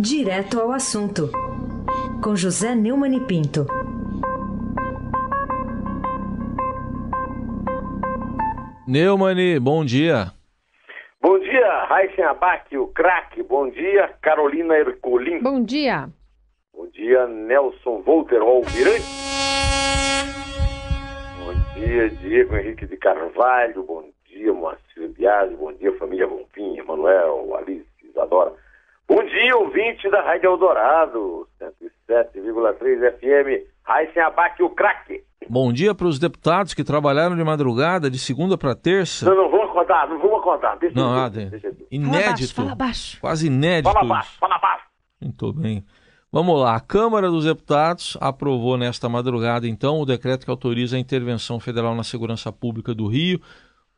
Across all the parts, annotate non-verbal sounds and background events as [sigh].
Direto ao assunto, com José Neumann e Pinto. Neumani, bom dia. Bom dia, Raíssen Abac, o craque. Bom dia, Carolina Ercolim. Bom dia. Bom dia, Nelson Volter Alvirante. Bom dia, Diego Henrique de Carvalho. Bom dia, Moacir Biasi. Bom dia, família Bonfim, Emanuel, Alice, Isadora. Bom dia, ouvinte da Rádio Eldorado, 107,3 FM. Raíssen Abac, o craque. Bom dia para os deputados que trabalharam de madrugada, de segunda para terça. Não, não vou acordar, não vou acordar. Deixa Não, eu- nada. deixa eu- Inédito. Fala baixo, fala baixo. Quase inédito. Fala baixo, fala baixo. Muito bem. Vamos lá. A Câmara dos Deputados aprovou nesta madrugada, então, o decreto que autoriza a intervenção federal na segurança pública do Rio.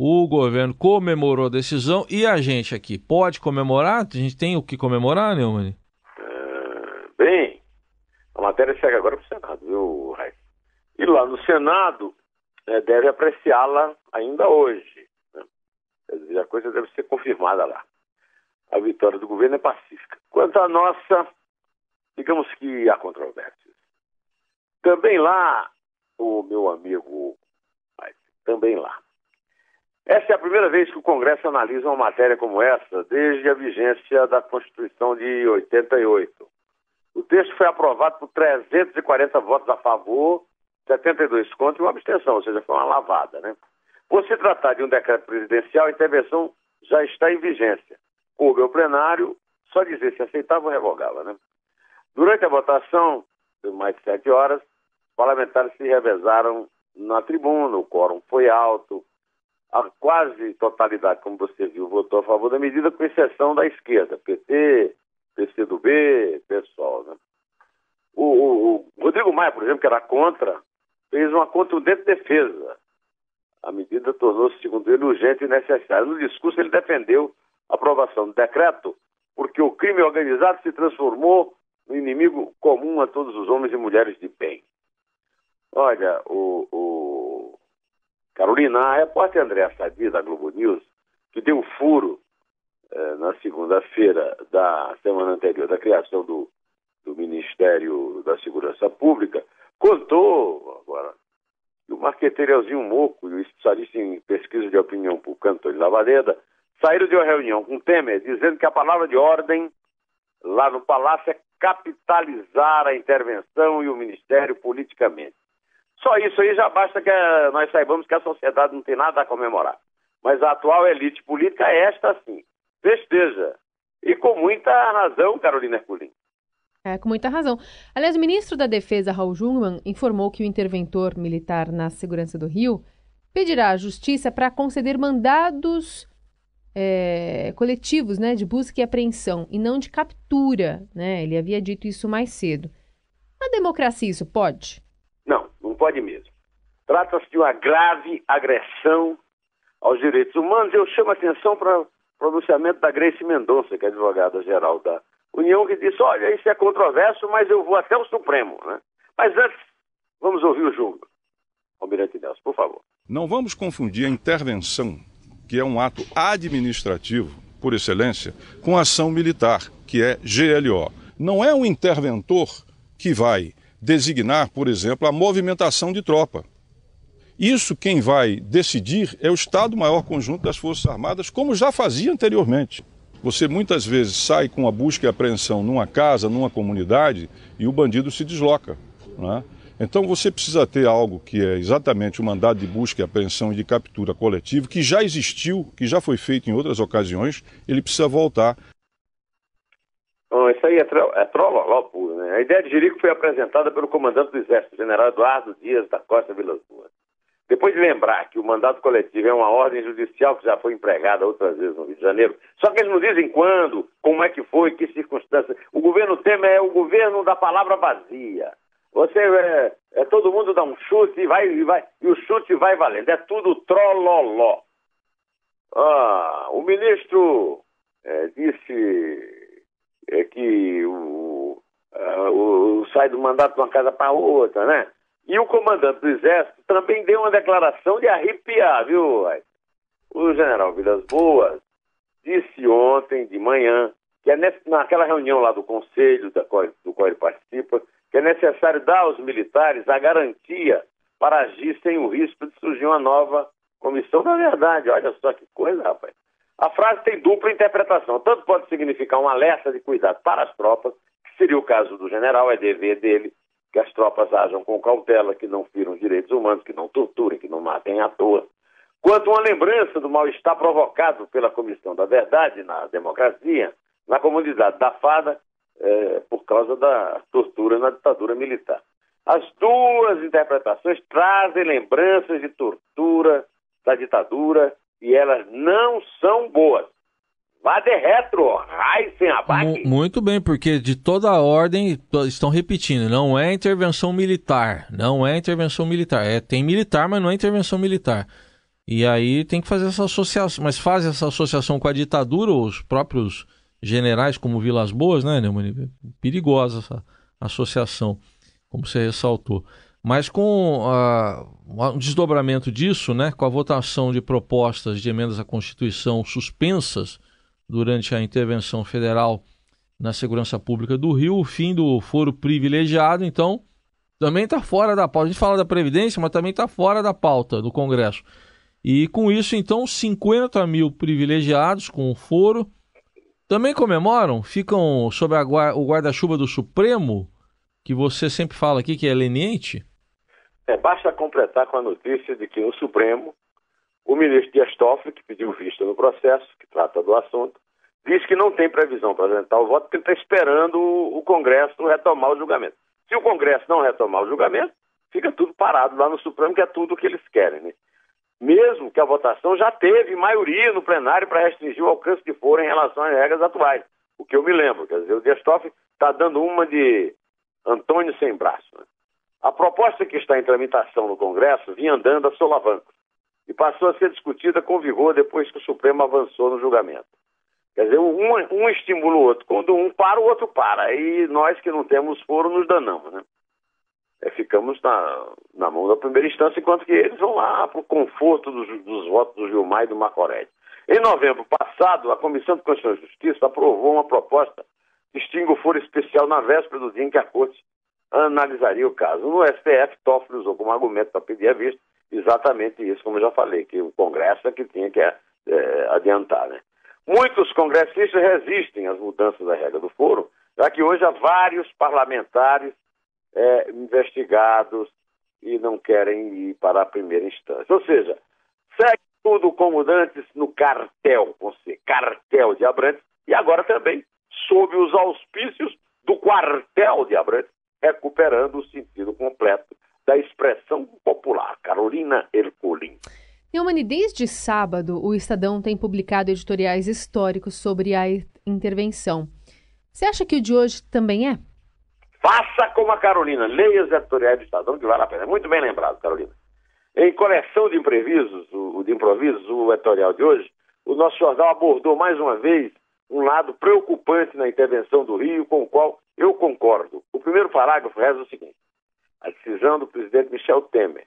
O governo comemorou a decisão e a gente aqui pode comemorar? A gente tem o que comemorar, Neumann? Ah, Bem, a matéria chega agora para o Senado, viu, Raíssa? E lá no Senado eh, deve apreciá-la ainda hoje. né? Dizer, a coisa deve ser confirmada lá. A vitória do governo é pacífica. Quanto à nossa, digamos que há controvérsias. Também lá, o meu amigo, Raíssa, também lá. Essa é a primeira vez que o Congresso analisa uma matéria como essa desde a vigência da Constituição de 88. O texto foi aprovado por 340 votos a favor, 72 contra e uma abstenção, ou seja, foi uma lavada, né? Por se tratar de um decreto presidencial, a intervenção já está em vigência. Coube ao plenário só dizer se aceitava ou revogava, né? Durante a votação, de mais de sete horas, os parlamentares se revezaram na tribuna, o quórum foi alto, a quase totalidade, como você viu, votou a favor da medida, com exceção da esquerda, PT, PCdoB, PSOL. Né? O, o- o Rodrigo Maia, por exemplo, que era contra, fez uma contundente defesa. A medida tornou-se, segundo ele, urgente e necessária. No discurso, ele defendeu a aprovação do decreto porque o crime organizado se transformou no inimigo comum a todos os homens e mulheres de bem. Olha, o, o Carolina, a repórter Andréa Sadi, da Globo News, que deu furo eh, na segunda-feira da semana anterior da criação do, do Ministério da Segurança Pública, contou agora que o marqueteiro Elzinho Moco e o especialista em pesquisa de opinião pública Antônio Lavadeda saíram de uma reunião com Temer dizendo que a palavra de ordem lá no Palácio é capitalizar a intervenção e o Ministério politicamente. Só isso aí já basta que eh, nós saibamos que a sociedade não tem nada a comemorar. Mas a atual elite política é esta sim. Festeja. E com muita razão, Carolina Herculin. É, com muita razão. Aliás, o ministro da Defesa, Raul Jungmann, informou que o interventor militar na segurança do Rio pedirá à justiça para conceder mandados é, coletivos né, de busca e apreensão e não de captura. Né? Ele havia dito isso mais cedo. Na democracia isso pode? Pode mesmo. Trata-se de uma grave agressão aos direitos humanos. Eu chamo a atenção para o pronunciamento da Grace Mendonça, que é advogada-geral da União, que disse, olha, isso é controverso, mas eu vou até o Supremo. Né? Mas antes, vamos ouvir o jogo. Almirante Nelson, por favor. Não vamos confundir a intervenção, que é um ato administrativo, por excelência, com ação militar, que é GLO. Não é um interventor que vai designar, por exemplo, a movimentação de tropa. Isso quem vai decidir é o Estado-Maior Conjunto das Forças Armadas, como já fazia anteriormente. Você muitas vezes sai com a busca e apreensão numa casa, numa comunidade, e o bandido se desloca. Né? Então você precisa ter algo que é exatamente o mandado de busca e apreensão e de captura coletivo, que já existiu, que já foi feito em outras ocasiões, ele precisa voltar. Bom, isso aí é, tro é trololó puro, né? A ideia de Jerico foi apresentada pelo comandante do Exército, general Eduardo Dias da Costa Vilas Boas. Depois de lembrar que o mandato coletivo é uma ordem judicial que já foi empregada outras vezes no Rio de Janeiro, só que eles não dizem quando, como é que foi, que circunstâncias. O governo Temer é o governo da palavra vazia. Você é, é todo mundo dá um chute e vai, e vai e o chute vai valendo. É tudo trololó. Ah, o ministro é, disse é, que o, o, sai do mandato de uma casa para outra, né? E o comandante do Exército também deu uma declaração de arrepiar, viu? O general Vilas Boas disse ontem de manhã que é nesse, naquela reunião lá do Conselho, da qual, do qual ele participa, que é necessário dar aos militares a garantia para agir sem o risco de surgir uma nova comissão da verdade. Olha só que coisa, rapaz. A frase tem dupla interpretação. Tanto pode significar um alerta de cuidado para as tropas, que seria o caso do general, é dever dele que as tropas ajam com cautela, que não firam direitos humanos, que não torturem, que não matem à toa. Quanto uma lembrança do mal-estar provocado pela Comissão da Verdade na democracia, na comunidade da Fada, é, por causa da tortura na ditadura militar. As duas interpretações trazem lembranças de tortura da ditadura e elas não são boas. Vá de retro, raiz sem abaque. Muito bem, porque de toda a ordem estão repetindo, não é intervenção militar, não é intervenção militar. É, tem militar, mas não é intervenção militar. E aí tem que fazer essa associação, mas faz essa associação com a ditadura, os próprios generais como Vilas Boas, né, Neumann? Perigosa essa associação, como você ressaltou. Mas com uh, um desdobramento disso, né, com a votação de propostas de emendas à Constituição suspensas durante a intervenção federal na segurança pública do Rio, o fim do foro privilegiado, então, também está fora da pauta. A gente fala da Previdência, mas também está fora da pauta do Congresso. E com isso, então, 50 mil privilegiados com o foro também comemoram, ficam sob o guarda-chuva do Supremo, que você sempre fala aqui que é leniente? É, basta completar com a notícia de que no Supremo, o ministro Dias Toffoli, que pediu vista no processo, que trata do assunto, diz que não tem previsão para apresentar o voto, porque ele está esperando o Congresso retomar o julgamento. Se o Congresso não retomar o julgamento, fica tudo parado lá no Supremo, que é tudo o que eles querem. Né? Mesmo que a votação já teve maioria no plenário para restringir o alcance que for em relação às regras atuais. O que eu me lembro. Quer dizer, o Dias Toffoli está dando uma de Antônio sem braço. Né? A proposta que está em tramitação no Congresso vinha andando a solavanco e passou a ser discutida com vigor depois que o Supremo avançou no julgamento. Quer dizer, um, um estimula o outro. Quando um para, o outro para. E nós que não temos foro nos danamos, né? É, ficamos na, na mão da primeira instância, enquanto que eles vão lá para o conforto dos, dos, votos do Gilmar e do Macorelli. Em novembro passado, a Comissão de Constituição e Justiça aprovou uma proposta de extingue o foro especial na véspera do dia em que a Corte analisaria o caso. No STF, Toffoli usou como argumento para pedir a vista exatamente isso, como eu já falei, que o Congresso é que tinha que é, adiantar. Né? Muitos congressistas resistem às mudanças da regra do foro, já que hoje há vários parlamentares é, investigados e não querem ir para a primeira instância. Ou seja, segue tudo como antes no cartel, com C, cartel de Abrantes, e agora também sob os auspícios do quartel de Abrantes, recuperando o sentido completo da expressão popular. Carolina Ercolim. Neumani, desde sábado, o Estadão tem publicado editoriais históricos sobre a intervenção. Você acha que o de hoje também é? Faça como a Carolina, leia os editoriais do Estadão, que vale a pena. Muito bem lembrado, Carolina. Em coleção de imprevistos, o, de improvisos, o editorial de hoje, o nosso jornal abordou mais uma vez um lado preocupante na intervenção do Rio, com o qual eu concordo. O primeiro parágrafo reza o seguinte: a decisão do presidente Michel Temer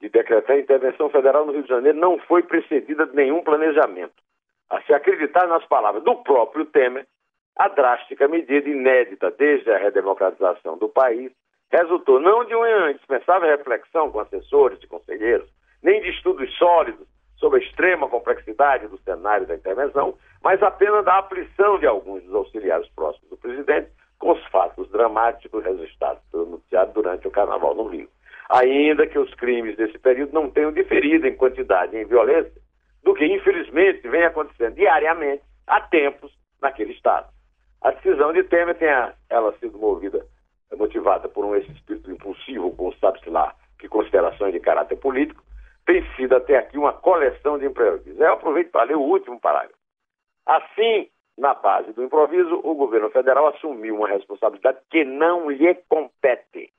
de decretar a intervenção federal no Rio de Janeiro não foi precedida de nenhum planejamento. A se acreditar nas palavras do próprio Temer, a drástica medida inédita desde a redemocratização do país resultou não de uma indispensável reflexão com assessores e conselheiros, nem de estudos sólidos sobre a extrema complexidade do cenário da intervenção, mas apenas da aflição de alguns dos auxiliares próximos do presidente com os fatos dramáticos registrados pelo durante o Carnaval no Rio. Ainda que os crimes desse período não tenham diferido em quantidade e em violência do que, infelizmente, vem acontecendo diariamente há tempos naquele Estado. A decisão de Temer tem ela sido movida, motivada por um espírito impulsivo, com sabe-se lá que considerações de caráter político, tem sido até aqui uma coleção de imprevistos. Eu aproveito para ler o último parágrafo. Assim, na base do improviso, o governo federal assumiu uma responsabilidade que não lhe compete.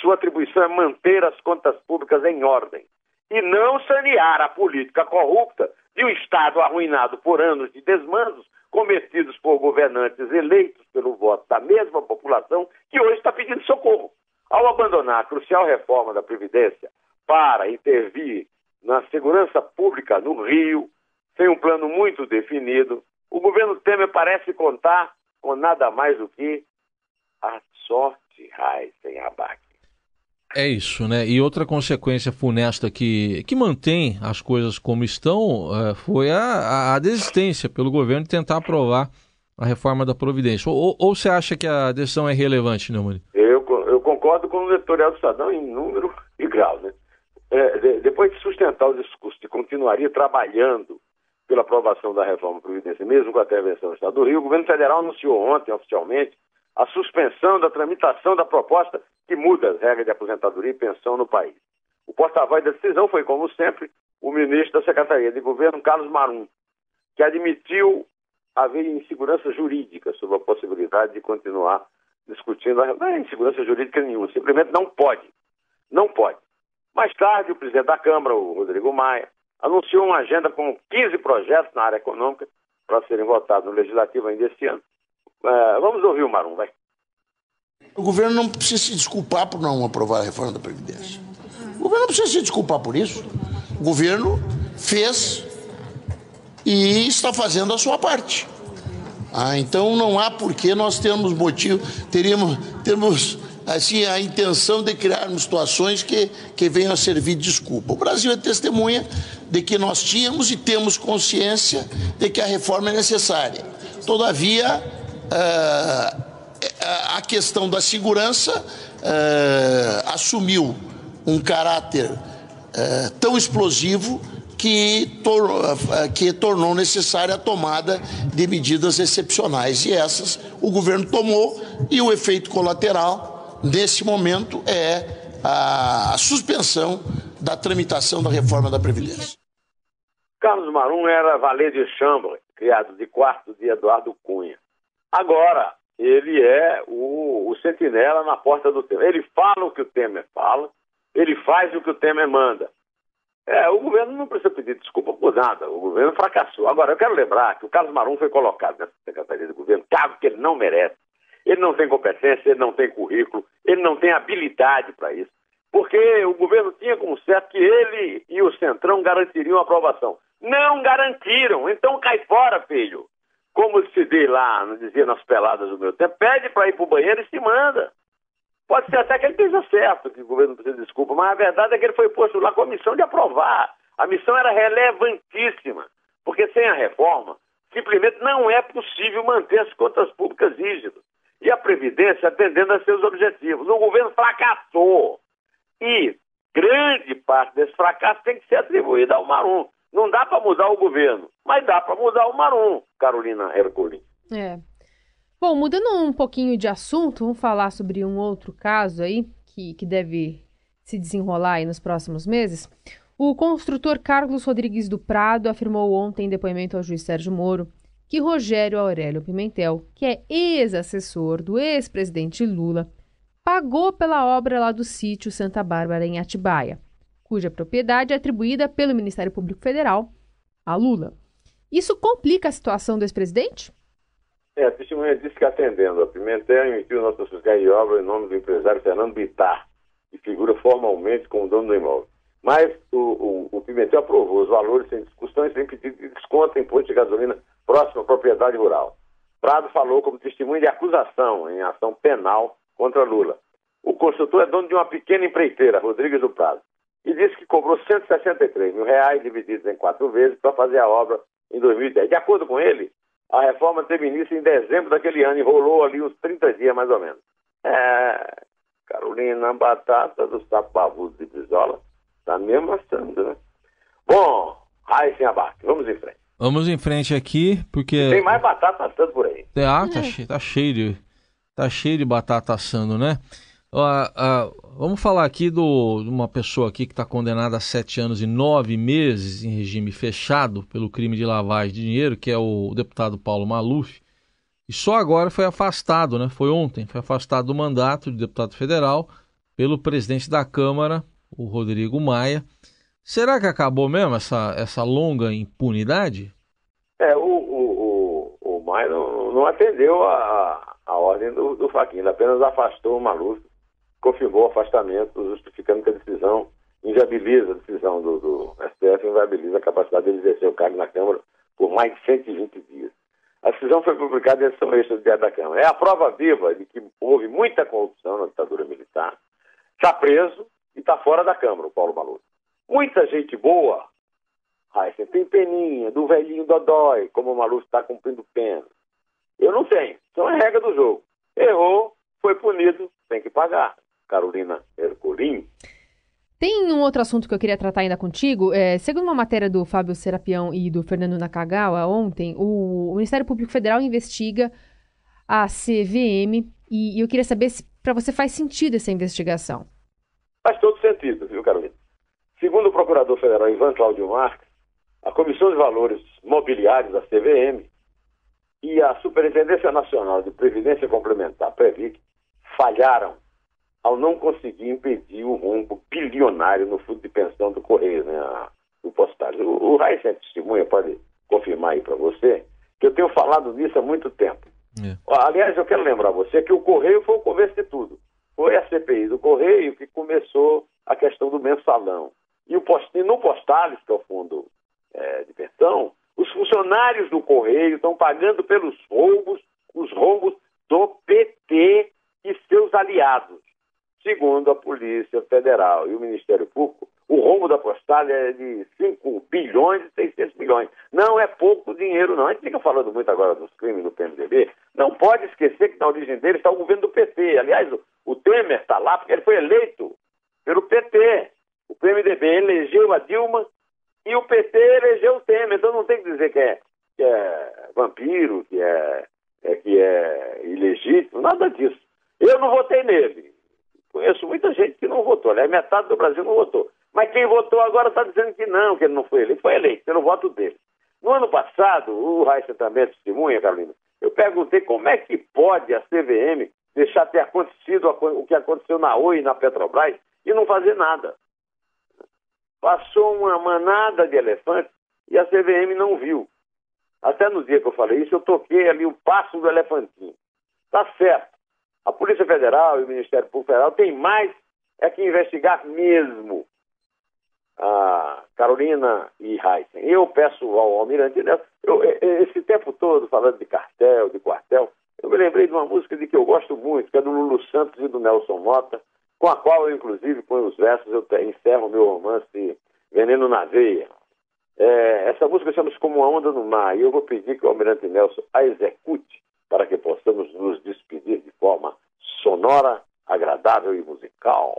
Sua atribuição é manter as contas públicas em ordem e não sanear a política corrupta de um Estado arruinado por anos de desmandos cometidos por governantes eleitos pelo voto da mesma população que hoje está pedindo socorro. Ao abandonar a crucial reforma da Previdência para intervir na segurança pública no Rio, sem um plano muito definido, o governo Temer parece contar com nada mais do que a sorte, Heisen Abac. É isso, né? E outra consequência funesta que, que mantém as coisas como estão uh, foi a, a, desistência pelo governo de tentar aprovar a reforma da Providência. Ou, ou você acha que a decisão é relevante, Neumann? Eu, eu concordo com o editorial do Estadão em número e grau, né? É, de, depois de sustentar o discurso de continuaria trabalhando pela aprovação da reforma Previdência, mesmo com a intervenção do Estado do Rio, o governo federal anunciou ontem, oficialmente, a suspensão da tramitação da proposta que muda as regras de aposentadoria e pensão no país. O porta-voz da decisão foi, como sempre, o ministro da Secretaria de Governo, Carlos Marum, que admitiu haver insegurança jurídica sobre a possibilidade de continuar discutindo. Não é insegurança jurídica nenhuma, simplesmente não pode. Não pode. Mais tarde, o presidente da Câmara, o Rodrigo Maia, anunciou uma agenda com 15 projetos na área econômica para serem votados no Legislativo ainda este ano. É, vamos ouvir o Marum, vai. O governo não precisa se desculpar por não aprovar a reforma da Previdência. O governo não precisa se desculpar por isso. O governo fez e está fazendo a sua parte. Ah, então não há por que nós temos motivo, teríamos, temos assim a intenção de criarmos situações que, que venham a servir de desculpa. O Brasil é testemunha de que nós tínhamos e temos consciência de que a reforma é necessária. Todavia, uh, a questão da segurança uh, assumiu um caráter tão explosivo que, que tornou necessária a tomada de medidas excepcionais. E essas o governo tomou, e o efeito colateral, nesse momento, é a, suspensão da tramitação da reforma da Previdência. Carlos Marum era valet de chambre, criado de quarto de Eduardo Cunha. Agora, ele é o, o sentinela na porta do Temer. Ele fala o que o Temer fala, ele faz o que o Temer manda. É, o governo não precisa pedir desculpa por nada, o governo fracassou. Agora, eu quero lembrar que o Carlos Marum foi colocado nessa Secretaria de Governo, cargo que ele não merece. Ele não tem competência, ele não tem currículo, ele não tem habilidade para isso. Porque o governo tinha como certo que ele e o Centrão garantiriam a aprovação. Não garantiram, então cai fora, filho como se diz lá, não dizia nas peladas do meu tempo, pede para ir para o banheiro e se manda. Pode ser até que ele esteja certo, que o governo precisa de desculpa, mas a verdade é que ele foi posto lá com a missão de aprovar. A missão era relevantíssima, porque sem a reforma, simplesmente não é possível manter as contas públicas rígidas. E a Previdência atendendo a seus objetivos. O governo fracassou. E grande parte desse fracasso tem que ser atribuída ao Marum. Não dá para mudar o governo, mas dá para mudar o Marum, Carolina Herculin. É. Bom, mudando um pouquinho de assunto, vamos falar sobre um outro caso aí que, que deve se desenrolar aí nos próximos meses. O construtor Carlos Rodrigues do Prado afirmou ontem em depoimento ao juiz Sérgio Moro que Rogério Aurélio Pimentel, que é ex-assessor do ex-presidente Lula, pagou pela obra lá do sítio Santa Bárbara em Atibaia cuja propriedade é atribuída pelo Ministério Público Federal a Lula. Isso complica a situação do ex-presidente? É, a testemunha disse que atendendo a Pimentel emitiu nota fiscal de obra em nome do empresário Fernando Bittar, que figura formalmente como dono do imóvel. Mas o, o, o Pimentel aprovou os valores sem discussão e sem pedido de desconto imposto de gasolina próximo à propriedade rural. Prado falou como testemunha de acusação em ação penal contra Lula. O construtor é dono de uma pequena empreiteira, Rodrigues do Prado e disse que cobrou 163 mil reais divididos em quatro vezes para fazer a obra em 2010. De acordo com ele, a reforma teve início em dezembro daquele ano e rolou ali uns 30 dias mais ou menos. É, Carolina, batata do sapo de Bisola tá mesmo assando, né? Bom, sem Abac, vamos em frente. Vamos em frente aqui, porque... Tem mais batata assando por aí. Ah, tá, cheio, tá cheio de... Tá cheio de batata assando, né? Vamos falar aqui do, de uma pessoa aqui que está condenada a sete anos e nove meses em regime fechado pelo crime de lavagem de dinheiro, que é o deputado Paulo Maluf. E só agora foi afastado, né? Foi ontem, foi afastado do mandato de deputado federal pelo presidente da Câmara, o Rodrigo Maia. Será que acabou mesmo essa, essa longa impunidade? É, o, o, o, o Maia não, não atendeu a, a ordem do, do Faquinha, apenas afastou o Maluf confirmou o afastamento, justificando que a decisão inviabiliza a decisão do, do STF, inviabiliza a capacidade de exercer o cargo na Câmara por mais de 120 dias. A decisão foi publicada em edição extra do Diário da Câmara. É a prova viva de que houve muita corrupção na ditadura militar. Está preso e está fora da Câmara, o Paulo Maluf. Muita gente boa, Raíssa, tem peninha, do velhinho Dodói, como o Maluf está cumprindo pena. Eu não tenho. Então é regra do jogo. Errou, foi punido, tem que pagar. Carolina Ercolim. Tem um outro assunto que eu queria tratar ainda contigo. É, segundo uma matéria do Fábio Serapião e do Fernando Nakagawa ontem, o, o Ministério Público Federal investiga a CVM e, e eu queria saber se para você faz sentido essa investigação. Faz todo sentido, viu, Carolina? Segundo o Procurador Federal Ivan Cláudio Marques, a Comissão de Valores Mobiliários da CVM e a Superintendência Nacional de Previdência Complementar, PREVIC, falharam ao não conseguir impedir o rombo bilionário no fundo de pensão do Correio, né, do postário. O, o Raíssa é testemunha, pode confirmar aí para você, que eu tenho falado nisso há muito tempo. É. Aliás, eu quero lembrar você que o Correio foi o começo de tudo. Foi a CPI do Correio que começou a questão do mensalão. E o post, no Postales, que é o fundo é, de pensão, os funcionários do Correio estão pagando pelos roubos, os roubos do PT e seus aliados. Segundo a Polícia Federal e o Ministério Público, o rombo da postal é de 5 bilhões e 600 milhões. Não é pouco dinheiro, não. A gente fica falando muito agora dos crimes do PMDB. Não pode esquecer que na origem dele está o governo do PT. Aliás, o Temer está lá porque ele foi eleito pelo PT. O PMDB elegeu a Dilma e o PT elegeu o Temer. Então não tem que dizer que é, que é vampiro, que é, é, que é ilegítimo, nada disso. Eu não votei nele. Conheço muita gente que não votou, aliás, metade do Brasil não votou. Mas quem votou agora está dizendo que não, que ele não foi eleito. Foi eleito pelo voto dele. No ano passado, o Raíssa também é testemunha, Carolina, eu perguntei como é que pode a CVM deixar ter acontecido o que aconteceu na Oi e na Petrobras e não fazer nada. Passou uma manada de elefantes e a CVM não viu. Até no dia que eu falei isso, eu toquei ali o passo do elefantinho. Tá certo. A Polícia Federal e o Ministério Público Federal têm mais é que investigar mesmo a Carolina e Heisen. Eu peço ao Almirante, né, esse tempo todo falando de cartel, de quartel, eu me lembrei de uma música de que eu gosto muito, que é do Lulu Santos e do Nelson Mota, com a qual eu, inclusive, ponho os versos, eu encerro meu romance Veneno na Veia. É, essa música chama-se Como uma Onda no Mar, e eu vou pedir que o Almirante Nelson a execute para que possamos nos despedir de forma sonora, agradável e musical.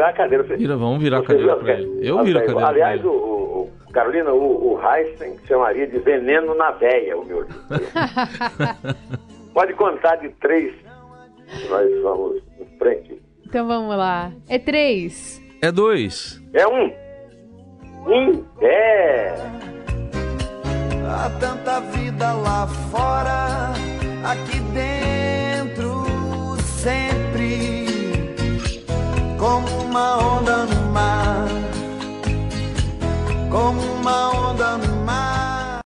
Virar a cadeira. Vira, vamos virar a cadeira pra ele. Eu viro a cadeira. Aliás, o, o, Carolina, o, o Heisen chamaria de veneno na veia o meu. [laughs] Pode contar de três. Nós vamos em frente. Então vamos lá. É três. É dois. É um. Um. É. Há tanta vida lá fora, aqui dentro sand como uma onda no mar, como uma onda no mar.